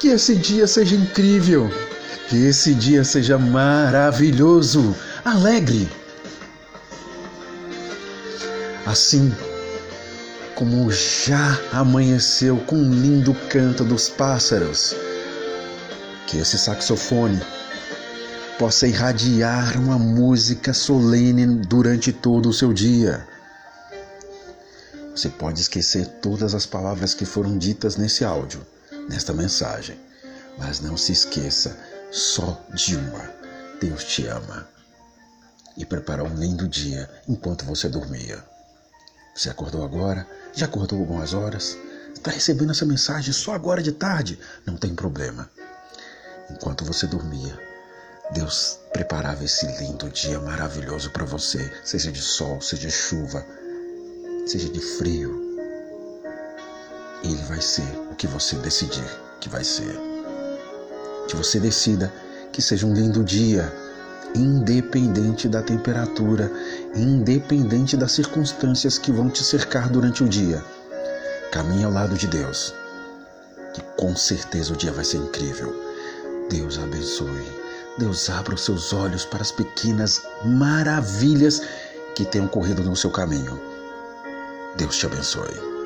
Que esse dia seja incrível. Que esse dia seja maravilhoso, alegre. Assim como já amanheceu com um lindo canto dos pássaros. Que esse saxofone possa irradiar uma música solene durante todo o seu dia. Você pode esquecer todas as palavras que foram ditas nesse áudio, nesta mensagem, mas não se esqueça só de uma. Deus te ama e preparou um lindo dia enquanto você dormia. Você acordou agora? Já acordou algumas horas? Está recebendo essa mensagem só agora de tarde? Não tem problema. Enquanto você dormia, Deus preparava esse lindo dia maravilhoso para você, seja de sol, seja de chuva, seja de frio. Ele vai ser o que você decidir que vai ser. Que você decida que seja um lindo dia, independente da temperatura, independente das circunstâncias que vão te cercar durante o dia. Caminhe ao lado de Deus, que com certeza o dia vai ser incrível. Deus abençoe. Deus abra os seus olhos para as pequenas maravilhas que tenham corrido no seu caminho. Deus te abençoe.